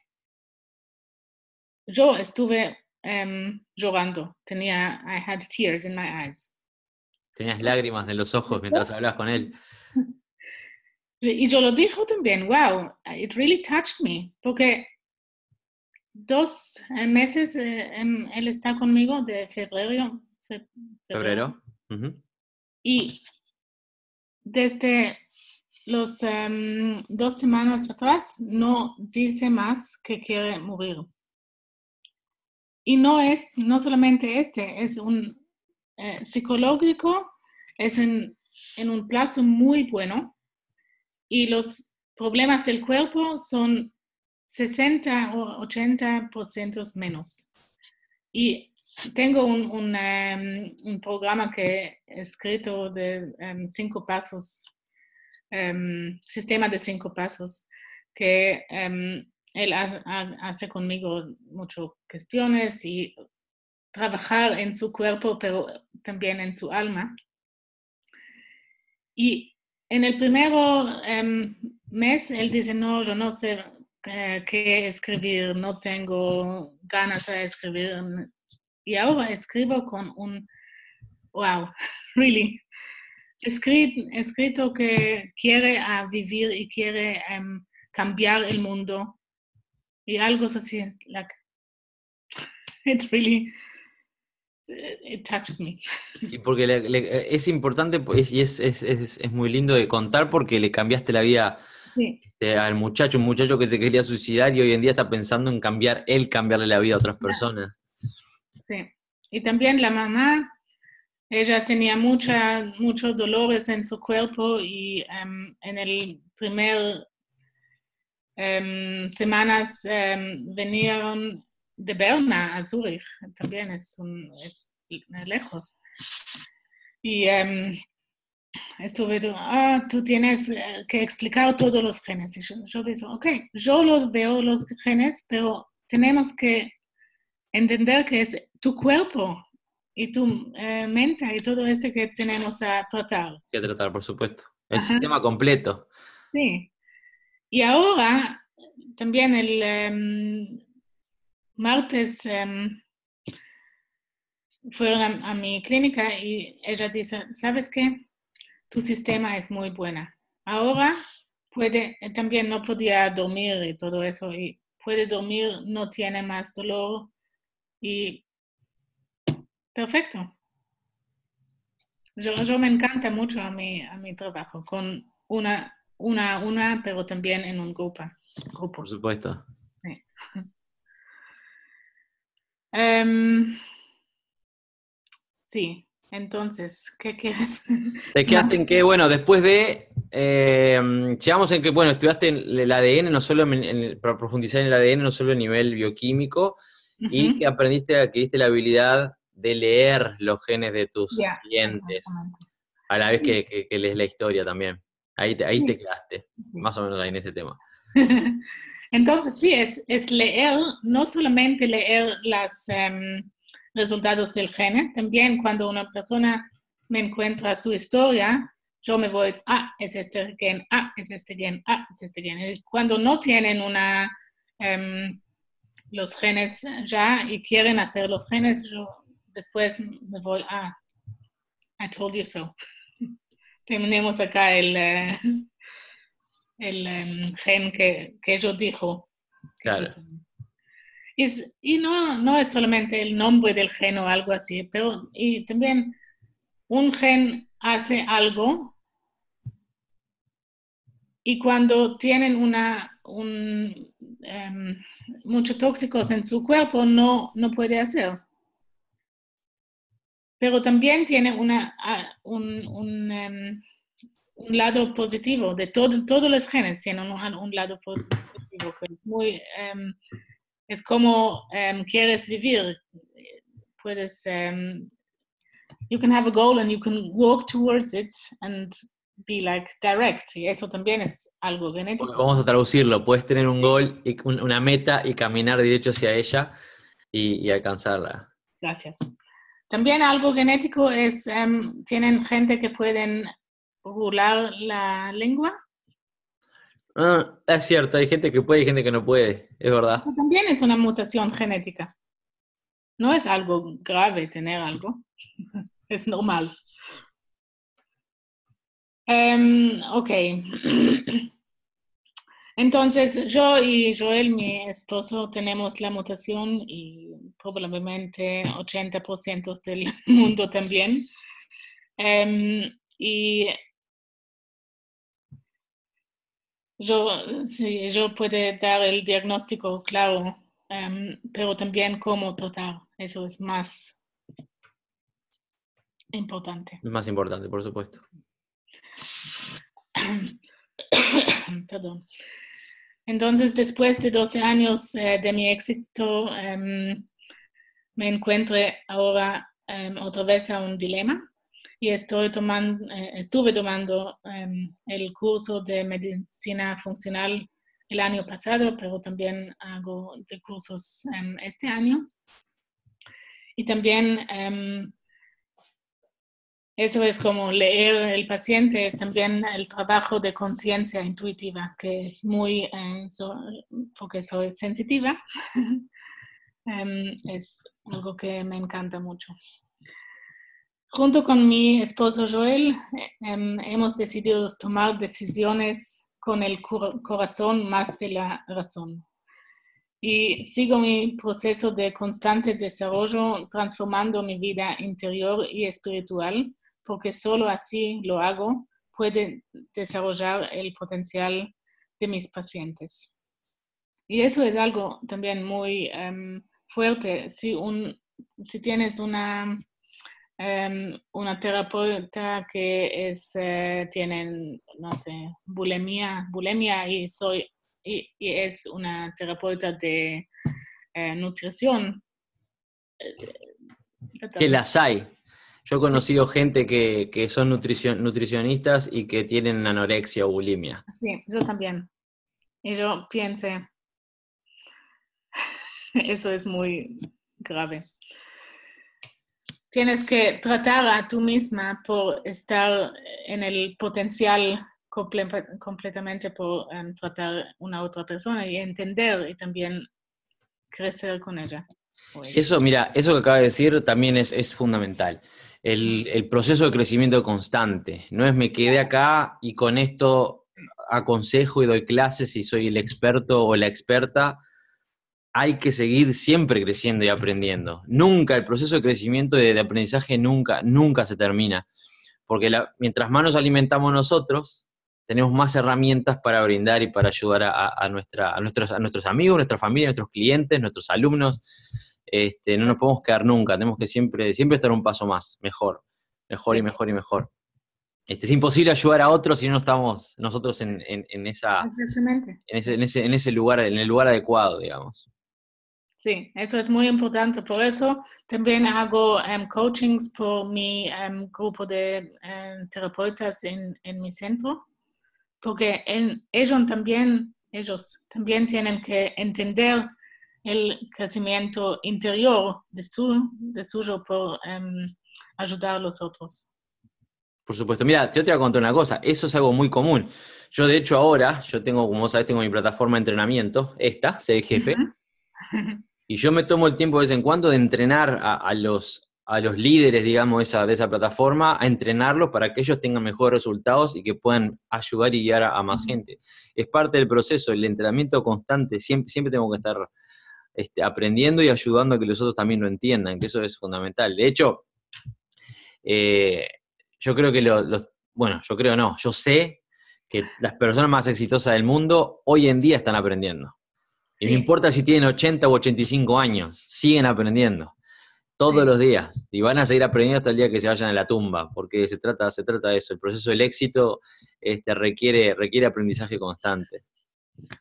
yo estuve em, llorando. Tenía, I had tears in my eyes. Tenías lágrimas en los ojos mientras hablabas con él. Y yo lo dijo también, wow, it really touched me, porque dos eh, meses eh, em, él está conmigo de febrero. fe- Febrero. Ujú. Y desde los em, dos semanas atrás no dice más que quiere morir. Y no es, no solamente este, es un eh, psicológico, es en, en un plazo muy bueno. Y los problemas del cuerpo son 60 o 80% menos. Y tengo un, un, em, un programa que he escrito de em, cinco pasos, em, sistema de cinco pasos, que em, él ha- ha- hace conmigo muchas cuestiones y trabajar en su cuerpo, pero también en su alma. Y en el primer em, mes, él dice, no, yo no sé eh, qué escribir, no tengo ganas de escribir. Y ahora escribo con un, wow, really. Escri- escrito que quiere ah, vivir y quiere em, cambiar el mundo. Y algo así, like, it really, it touches me. Y porque le- le- es importante po- es- y es, es- es- es muy lindo de contar porque le cambiaste la vida Sí, este, al muchacho, un muchacho que se quería suicidar y hoy en día está pensando en cambiar, él cambiarle la vida a otras personas. sí. Y también la mamá, ella tenía mucha, muchos dolores en su cuerpo y em, en el primer em, semanas em, vinieron de Berna a Zurich, también es, un- es lejos. Y estuve, ah, tú tienes eh, que explicar todos los genes. Y yo, yo dije, ok, yo los veo los genes, pero tenemos que entender que es tu cuerpo y tu eh, mente y todo esto que tenemos a tratar. Que tratar, por supuesto. El Ajá. sistema completo. Sí. Y ahora, también el em, martes em, fueron a, a mi clínica y ella dice, ¿sabes qué? Tu sistema es muy buena. Ahora puede, eh, también no podía dormir y todo eso, y puede dormir, no tiene más dolor y perfecto. Yo, yo me encanta mucho a mi, a mi trabajo con una, una, una, pero también en un grupo. grupo. Por supuesto. Em, sí, entonces, ¿qué quieres? Te quedaste en que, bueno, después de. eh, llegamos en que, bueno, estudiaste en el ADN, no solo en, en- para profundizar en el ADN, no solo a nivel bioquímico, y que aprendiste, adquiriste la habilidad de leer los genes de tus clientes, a la vez que, que- que lees la historia también. Ahí te, ahí te quedaste, Sí. más o menos ahí en ese tema. Entonces, sí, es, es leer, no solamente leer los resultados del gene, también cuando una persona me encuentra su historia, yo me voy, ah, es este gen, ah, es este gen, ah, es este gen. Cuando no tienen una, em, los genes ya y quieren hacer los genes, yo después me voy, ah, I told you so. Tenemos acá el, eh, el em, gen que, que yo dijo. Claro. Y, es- y no, no es solamente el nombre del gen o algo así, pero y también un gen hace algo y cuando tienen una, un, em, muchos tóxicos en su cuerpo no, no puede hacer. Pero también tiene una, ah, un, un, em, un lado positivo, de todo, todos los genes tienen un, un lado positivo, que es muy, em, es como em, quieres vivir. Puedes, you can have a goal and you can walk towards it and be like direct. Y eso también es algo genético. Vamos a traducirlo, puedes tener un gol, una meta y caminar derecho hacia ella y, y alcanzarla. Gracias. También algo genético es, em, tienen gente que pueden burlar la lengua. Ah, es cierto, hay gente que puede y gente que no puede, es verdad. Eso también es una mutación genética. No es algo grave tener algo, es normal. Em, ok. Entonces, yo y Joel, mi esposo, tenemos la mutación y probablemente 80% del mundo también. Em, y yo, sí, yo puedo dar el diagnóstico claro, em, pero también cómo tratar. Eso es más importante. Es más importante, por supuesto. Perdón. Entonces, después de 12 años eh, de mi éxito, em, me encuentro ahora em, otra vez a un dilema y estoy tomando, eh, estuve tomando em, el curso de medicina funcional el año pasado, pero también hago de cursos este año. Y también eso es como leer el paciente, es también el trabajo de conciencia intuitiva, que es muy, eh, porque soy sensitiva, em, es algo que me encanta mucho. Junto con mi esposo Joel, em, hemos decidido tomar decisiones con el corazón más de la razón. Y sigo mi proceso de constante desarrollo, transformando mi vida interior y espiritual porque solo así lo hago, puede desarrollar el potencial de mis pacientes. Y eso es algo también muy em, fuerte. Si, un, si tienes una, um, una terapeuta que es, uh, tienen, no sé, bulimia, bulimia y, soy, y, es una terapeuta de uh, nutrición. Que las hay. Yo he conocido gente que, son nutricionistas y que tienen anorexia o bulimia. Sí, yo también. Y yo piense, eso es muy grave. Tienes que tratar a tú misma por estar en el potencial completamente por um, tratar a una otra persona y entender y también crecer con ella. Eso, mira, eso que acaba de decir también es, es fundamental el, proceso de crecimiento constante. No es me quedé acá y con esto aconsejo y doy clases y soy el experto o la experta. Hay que seguir siempre creciendo y aprendiendo. Nunca, el proceso de crecimiento y de, aprendizaje nunca, nunca se termina. Porque mientras más nos alimentamos nosotros, tenemos más herramientas para brindar y para ayudar a, a, a nuestros amigos, nuestra familia, nuestros clientes, nuestros alumnos. Este, no nos podemos quedar nunca, tenemos que siempre, siempre estar un paso más, mejor, mejor y mejor y mejor. Este, es imposible ayudar a otros si no estamos nosotros en, esa, en ese, lugar, en el lugar adecuado, digamos. Sí, eso es muy importante. Por eso también hago em, coachings por mi em, grupo de em, terapeutas en, mi centro, porque ellos también, ellos también tienen que entender el crecimiento interior de, su, de suyo por em, ayudar a los otros. Por supuesto. Mira, yo te voy a contar una cosa. Eso es algo muy común. Yo, de hecho, ahora, yo tengo, como sabes, tengo mi plataforma de entrenamiento, esta, Sé Jefe, y yo me tomo el tiempo de vez en cuando de entrenar a, los, a los líderes, digamos, esa, de esa plataforma, a entrenarlos para que ellos tengan mejores resultados y que puedan ayudar y guiar a, más gente. Es parte del proceso, el entrenamiento constante. Siempre, siempre tengo que estar este, aprendiendo y ayudando a que los otros también lo entiendan, que eso es fundamental. De hecho, eh, yo creo que los, bueno, yo creo no, yo sé que las personas más exitosas del mundo hoy en día están aprendiendo. Y no importa si tienen 80 u 85 años, siguen aprendiendo todos los días y van a seguir aprendiendo hasta el día que se vayan a la tumba, porque se trata, se trata de eso. El proceso del éxito este, requiere, requiere aprendizaje constante.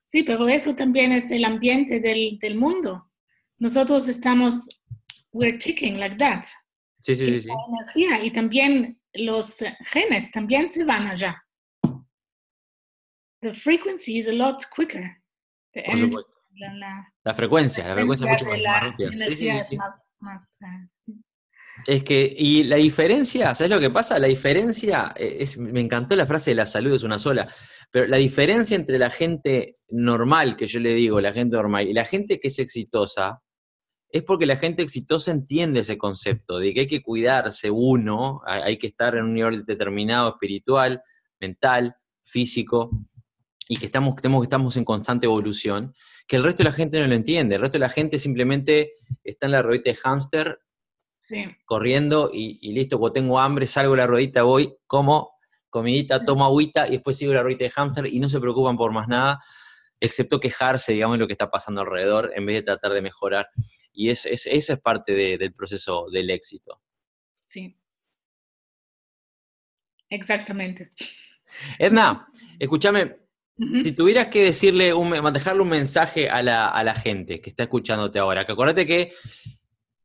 Sí, pero eso también es el ambiente del, del mundo. Nosotros estamos, we're ticking like that. Sí, sí, sí, sí. Energía, y también los genes también se van allá. The frequency is a lot quicker. Por supuesto. La, la, frecuencia, la frecuencia es mucho más, rápida. Sí, sí, sí, más, más, uh, Es que, y la diferencia, ¿sabes lo que pasa? La diferencia, eh, es, me encantó la frase de la salud es una sola, pero la diferencia entre la gente normal, que yo le digo, la gente normal, y la gente que es exitosa, es porque la gente exitosa entiende ese concepto de que hay que cuidarse uno, hay que estar en un nivel determinado espiritual, mental, físico, y que estamos, que estamos en constante evolución, que el resto de la gente no lo entiende. El resto de la gente simplemente está en la ruedita de hámster, corriendo y, listo, cuando tengo hambre, salgo de la ruedita, voy, como comidita, tomo agüita y después sigo la ruedita de hámster y no se preocupan por más nada, excepto quejarse, digamos, de lo que está pasando alrededor, en vez de tratar de mejorar. Y es, esa es parte del proceso del éxito. Sí. Exactamente. Edna, escúchame, si tuvieras que decirle, un, dejarle un mensaje a la, gente que está escuchándote ahora, que acuérdate que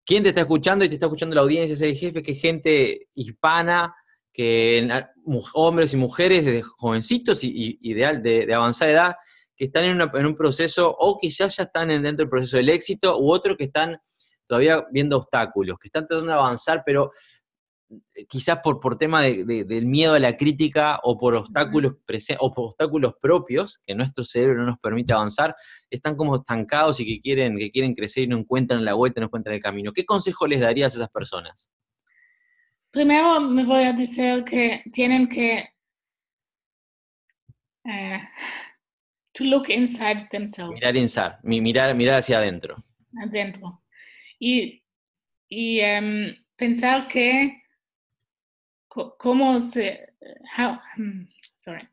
quien te está escuchando y te está escuchando la audiencia, ese jefe, que es gente hispana, que hombres y mujeres, desde jovencitos y, ideal de, avanzada edad, que están en, un proceso o que ya, ya están dentro del proceso del éxito, u otros que están todavía viendo obstáculos, que están tratando de avanzar, pero eh, quizás por, por tema del miedo a la crítica o por obstáculos o por obstáculos propios que nuestro cerebro no nos permite avanzar, están como estancados y que quieren, que quieren crecer y no encuentran la vuelta, no encuentran el camino. ¿Qué consejo les darías a esas personas? Primero me voy a decir que tienen que uh, to look inside themselves. Mirar inside, mirar, mirar hacia adentro. Adentro. Y, y um, pensar que cómo se, how, hmm, sorry.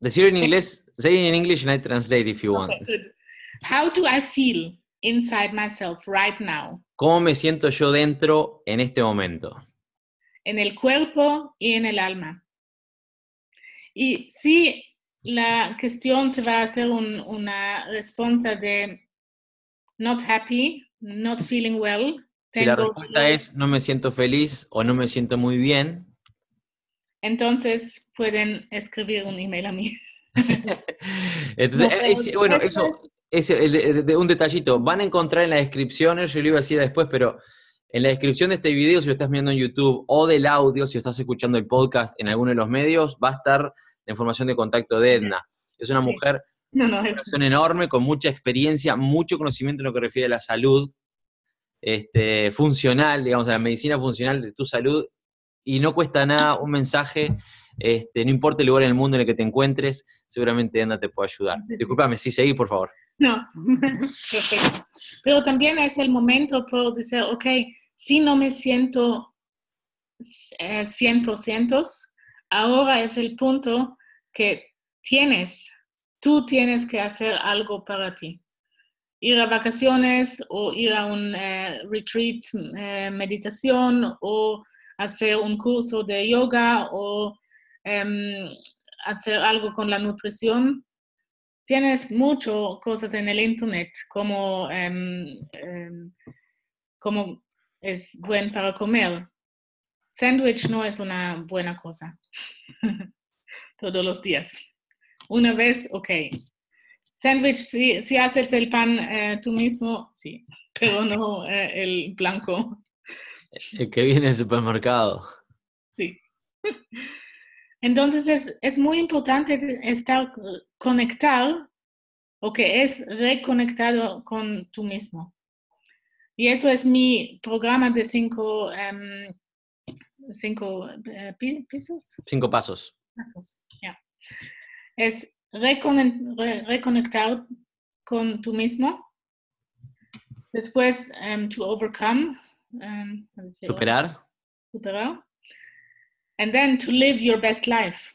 Decir en inglés, say in English and I translate if you want. How do I feel inside myself right now? ¿Cómo me siento yo dentro en este momento? En el cuerpo y en el alma. Y si la cuestión se va a hacer un, una respuesta de not happy, not feeling well, si la respuesta es no me siento feliz o no me siento muy bien. Entonces pueden escribir un email a mí. Entonces, bueno, eso es un detallito. Van a encontrar en la descripción, yo lo iba a decir después, pero en la descripción de este video, si lo estás viendo en YouTube o del audio, si estás escuchando el podcast en alguno de los medios, va a estar la información de contacto de Edna. Es una mujer no, no, es... enorme, con mucha experiencia, mucho conocimiento en lo que refiere a la salud, este, funcional, digamos, a la medicina funcional de tu salud, y no cuesta nada un mensaje, este, no importa el lugar en el mundo en el que te encuentres, seguramente Anda te puede ayudar. Disculpame, sí, seguí, por favor. No. Pero también es el momento por decir, ok, si no me siento 100%, eh, ahora es el punto que tienes, tú tienes que hacer algo para ti ir a vacaciones o ir a un eh, retreat, eh, meditación o hacer un curso de yoga o em, hacer algo con la nutrición. Tienes muchas cosas en el internet como, como es bueno para comer. Sandwich no es una buena cosa todos los días. Una vez, ok, Sandwich, si, si haces el pan eh, tú mismo, sí, pero no eh, el blanco. El que viene del supermercado. Sí. Entonces es, es muy importante estar conectado o que es reconectado con tú mismo. Y eso es mi programa de cinco, em, cinco eh, pisos. Cinco pasos. Pasos, ya. Es reconectar con tú mismo. Después, um, to overcome. Um, Superar. Superar. And then to live your best life.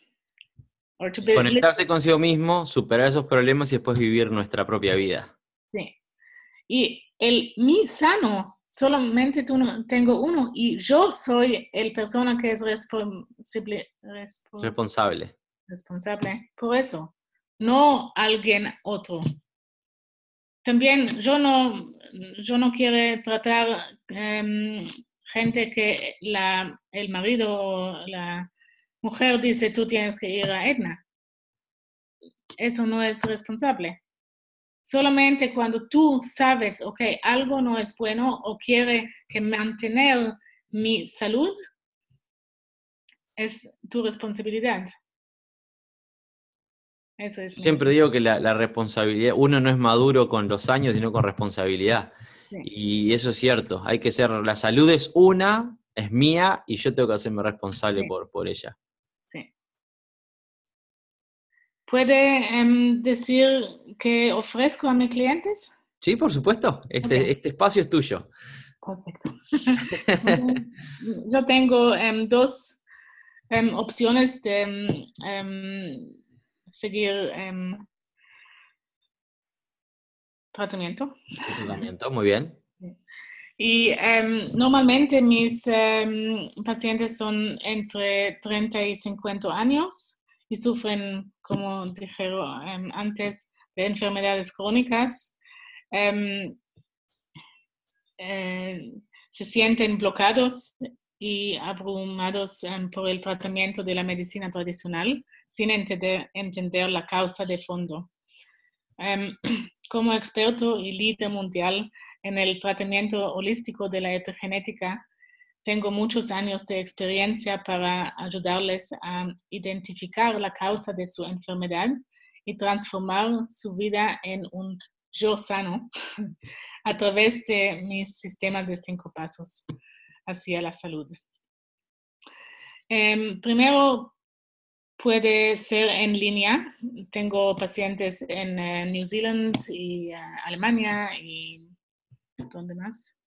Or to Conectarse consigo mismo, superar esos problemas y después vivir nuestra propia vida. Sí. Y el mi sano, solamente tú no, tengo uno y yo soy el persona que es responsable. Responsable. Responsable por eso no alguien otro. También yo no, yo no quiero tratar um, gente que la, el marido o la mujer dice tú tienes que ir a Edna. Eso no es responsable. solamente cuando tú sabes, ok, algo no es bueno o quiere que mantener mi salud, es tu responsabilidad. Siempre digo que la, responsabilidad, uno no es maduro con los años, sino con responsabilidad. Y eso es cierto, hay que ser, la salud es una, es mía y yo tengo que hacerme responsable por, por ella. Sí. ¿Puede em, decir qué ofrezco a mis clientes? Sí, por supuesto, este, este espacio es tuyo. Perfecto. yo tengo em, dos em, opciones de seguir tratamiento. Tratamiento, muy bien. Y em, normalmente mis em, pacientes son entre 30 y 50 años y sufren, como dijeron em, antes, de enfermedades crónicas. Eh, se sienten bloqueados y abrumados por el tratamiento de la medicina tradicional sin entender, entender la causa de fondo. como experto y líder mundial en el tratamiento holístico de la epigenética, tengo muchos años de experiencia para ayudarles a identificar la causa de su enfermedad y transformar su vida en un yo sano a través de mis sistemas de cinco pasos hacia la salud. Em, primero, puede ser en línea. Tengo pacientes en uh, New Zealand y uh, Alemania y ¿dónde más?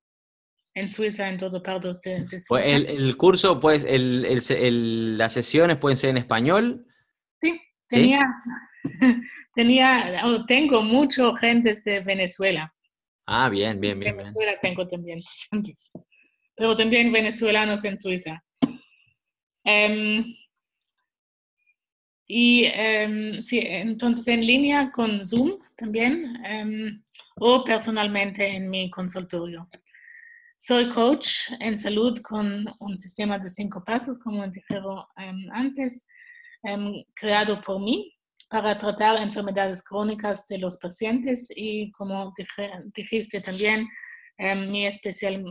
En Suiza, en todos partes de, de Suiza. El, el, curso, pues, el, el, las sesiones pueden ser en español. Sí, tenía, tenía, oh, tengo mucho gente de Venezuela. Ah, bien, bien, bien. Venezuela tengo también pacientes, pero también venezolanos en Suiza. Um, y em, sí, entonces en línea con Zoom también em, o personalmente en mi consultorio. Soy coach en salud con un sistema de cinco pasos, como dijeron em, antes, creado por mí para tratar enfermedades crónicas de los pacientes y como dijiste también, mi, especial,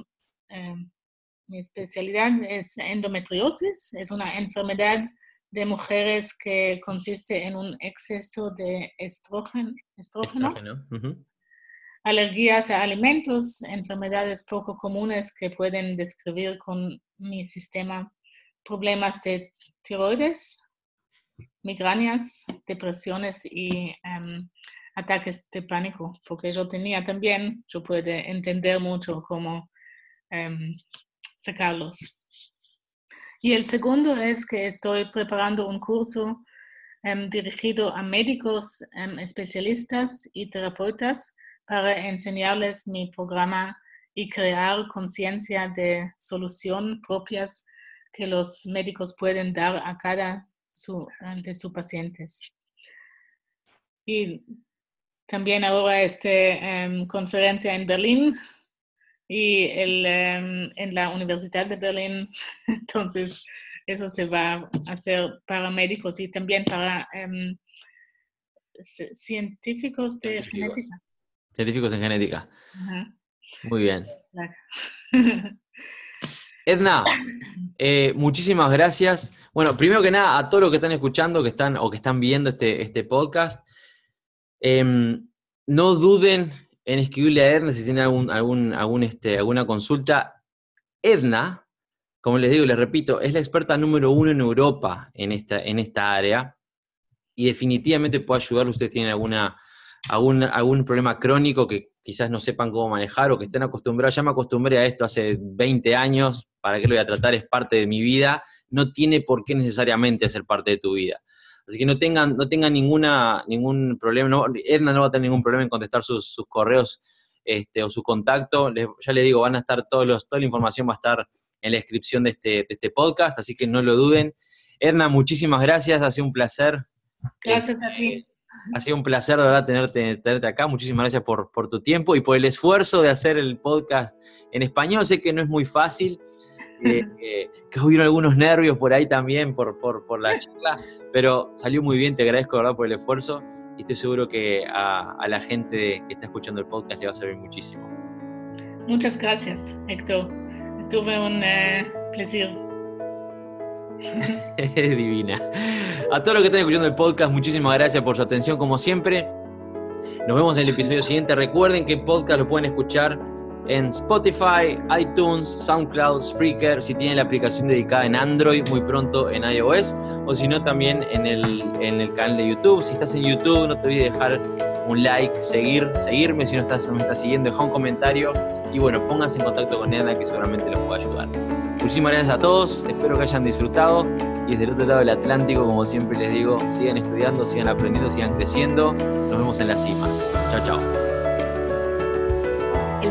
mi especialidad es endometriosis, es una enfermedad de mujeres que consiste en un exceso de estrógeno, alergias a alimentos, enfermedades poco comunes que pueden describir con mi sistema, problemas de tiroides, migrañas, depresiones y em, ataques de pánico, porque yo tenía también, yo puedo entender mucho cómo em, sacarlos. Y el segundo es que estoy preparando un curso em, dirigido a médicos, em, especialistas y terapeutas para enseñarles mi programa y crear conciencia de solución propias que los médicos pueden dar a cada su, de sus pacientes. Y también ahora esta em, conferencia en Berlín y el, em, en la Universidad de Berlín. Entonces, eso se va a hacer para médicos y también para em, científicos de genética. Científicos en genética. Muy bien. Edna, eh, muchísimas gracias. Bueno, primero que nada, a todos los que están escuchando que están, o que están viendo este, este podcast, em, no duden en escribirle a Edna si tienen algún, algún, algún, este, alguna consulta. Edna, como les digo, les repito, es la experta número uno en Europa en esta, en esta área y definitivamente puede ayudarle. Ustedes tienen alguna, algún, algún problema crónico que quizás no sepan cómo manejar o que estén acostumbrados. Ya me acostumbré a esto hace 20 años, ¿para qué lo voy a tratar? Es parte de mi vida. No tiene por qué necesariamente ser parte de tu vida. Así que no tengan, no tengan ninguna, ningún problema, no, Edna no va a tener ningún problema en contestar sus, correos este, o su contacto. ya le digo, van a estar todos los, toda la información va a estar en la descripción de este, este podcast, así que no lo duden. Edna, muchísimas gracias, ha sido un placer. Gracias a ti. Ha sido un placer de verdad tenerte, tenerte acá. Muchísimas gracias por, por, tu tiempo y por el esfuerzo de hacer el podcast en español. Sé que no es muy fácil, que hubieron algunos nervios por ahí también por, por, por, la charla, pero salió muy bien, te agradezco ¿verdad? por el esfuerzo y estoy seguro que a, a la gente que está escuchando el podcast le va a servir muchísimo. Muchas gracias, Héctor. Estuve un eh, placer. Es divina. A todos los que están escuchando el podcast, muchísimas gracias por su atención como siempre. Nos vemos en el episodio siguiente. Recuerden que el podcast lo pueden escuchar en Spotify, iTunes, SoundCloud, Spreaker, si tienen la aplicación dedicada en Android, muy pronto en iOS, o si no también en el, en el canal de YouTube. Si estás en YouTube, no te olvides dejar un like, seguir, seguirme, si no estás, no estás siguiendo, deja un comentario y bueno, pónganse en contacto con Edna que seguramente los pueda ayudar. Muchísimas gracias a todos, espero que hayan disfrutado y desde el otro lado del Atlántico, como siempre les digo, sigan estudiando, sigan aprendiendo, sigan creciendo. Nos vemos en la cima. Chao, chao.